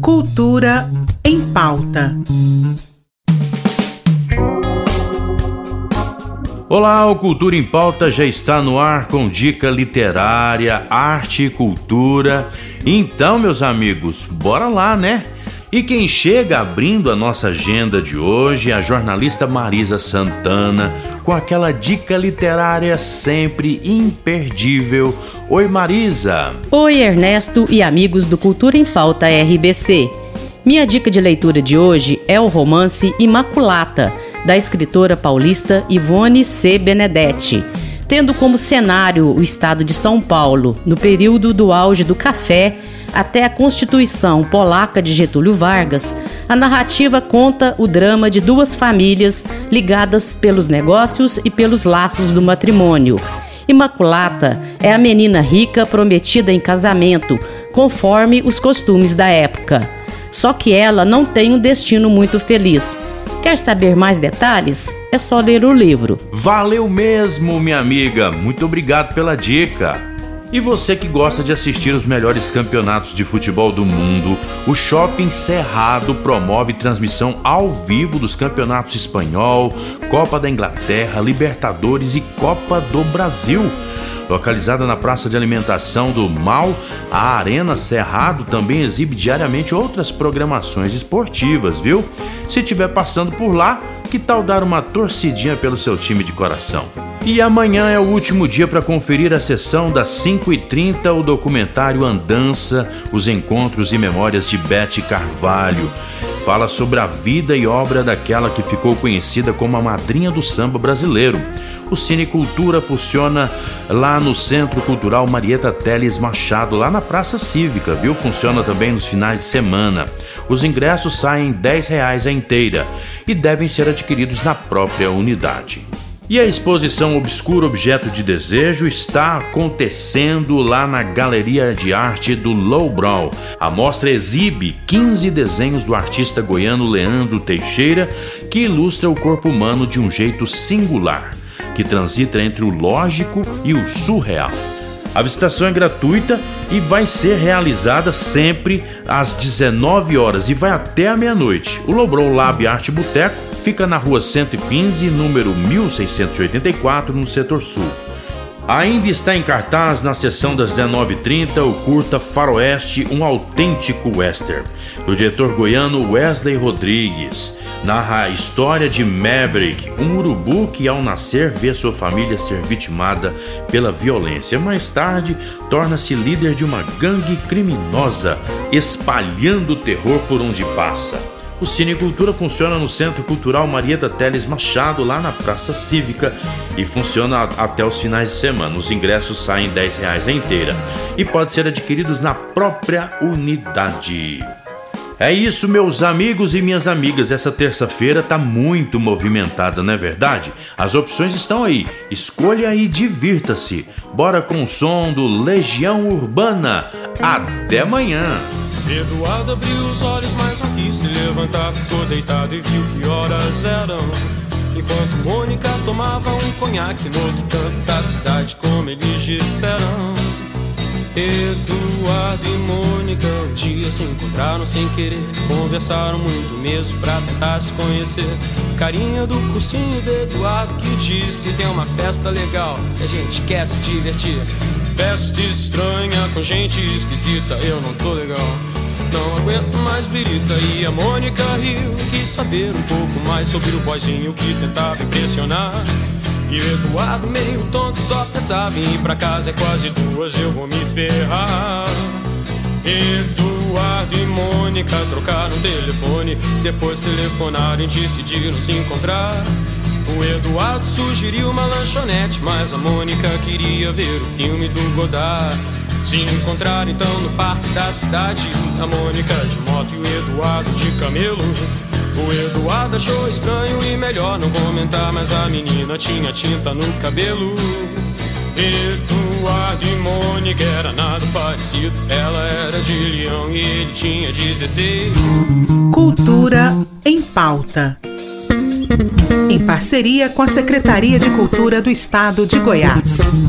Cultura em pauta. Olá, o Cultura em Pauta já está no ar com dica literária, arte e cultura. Então, meus amigos, bora lá, né? E quem chega abrindo a nossa agenda de hoje é a jornalista Marisa Santana, com aquela dica literária sempre imperdível. Oi, Marisa! Oi, Ernesto e amigos do Cultura em Pauta RBC. Minha dica de leitura de hoje é o romance Imaculata, da escritora paulista Ivone C. Benedetti tendo como cenário o estado de São Paulo, no período do auge do café até a Constituição polaca de Getúlio Vargas, a narrativa conta o drama de duas famílias ligadas pelos negócios e pelos laços do matrimônio. Imaculata é a menina rica prometida em casamento, conforme os costumes da época. Só que ela não tem um destino muito feliz Quer saber mais detalhes? É só ler o livro. Valeu mesmo, minha amiga. Muito obrigado pela dica. E você que gosta de assistir os melhores campeonatos de futebol do mundo, o Shopping Cerrado promove transmissão ao vivo dos campeonatos espanhol, Copa da Inglaterra, Libertadores e Copa do Brasil. Localizada na praça de alimentação do Mal, a Arena Cerrado também exibe diariamente outras programações esportivas, viu? Se estiver passando por lá, que tal dar uma torcidinha pelo seu time de coração? E amanhã é o último dia para conferir a sessão das 5h30, o documentário Andança, os encontros e memórias de Bete Carvalho. Fala sobre a vida e obra daquela que ficou conhecida como a madrinha do samba brasileiro. O Cine Cultura funciona lá no Centro Cultural Marieta Teles Machado, lá na Praça Cívica, viu? Funciona também nos finais de semana. Os ingressos saem R$ reais a inteira e devem ser adquiridos na própria unidade. E a exposição Obscuro Objeto de Desejo está acontecendo lá na Galeria de Arte do Lowbrow. A mostra exibe 15 desenhos do artista goiano Leandro Teixeira, que ilustra o corpo humano de um jeito singular que transita entre o lógico e o surreal. A visitação é gratuita e vai ser realizada sempre às 19 horas e vai até a meia-noite. O Lobron Lab Arte Boteco fica na rua 115, número 1684, no setor sul. Ainda está em cartaz na sessão das 19h30 o curta Faroeste, um autêntico western, do diretor goiano Wesley Rodrigues narra a história de Maverick, um urubu que ao nascer vê sua família ser vitimada pela violência. Mais tarde, torna-se líder de uma gangue criminosa, espalhando terror por onde passa. O Cine Cultura funciona no Centro Cultural Marieta Teles Machado, lá na Praça Cívica, e funciona até os finais de semana. Os ingressos saem R$ reais a inteira e pode ser adquiridos na própria unidade. É isso, meus amigos e minhas amigas. Essa terça-feira tá muito movimentada, não é verdade? As opções estão aí. Escolha e divirta-se. Bora com o som do Legião Urbana. Até amanhã. Eduardo abriu os olhos, quis se levantar. Ficou deitado e viu que horas eram. Enquanto Mônica tomava um conhaque no outro canto da cidade, como eles disseram. Eduardo e Mônica um dia se encontraram sem querer. Conversaram muito mesmo pra tentar se conhecer. Carinha do cursinho de Eduardo que disse: Tem uma festa legal e a gente quer se divertir. Festa estranha com gente esquisita, eu não tô legal. Não aguento mais birita e a Mônica riu. Quis saber um pouco mais sobre o boizinho que tentava impressionar. E o Eduardo meio tonto só pensava em ir pra casa É quase duas, eu vou me ferrar Eduardo e Mônica trocaram telefone Depois telefonaram e decidiram se encontrar O Eduardo sugeriu uma lanchonete Mas a Mônica queria ver o filme do Godard se encontraram então no parque da cidade A Mônica de moto e o Eduardo de camelo o Eduardo achou estranho e melhor não comentar, mas a menina tinha tinta no cabelo. Eduardo e Mônica era nada parecido. Ela era de leão e ele tinha 16. Cultura em pauta. Em parceria com a Secretaria de Cultura do Estado de Goiás.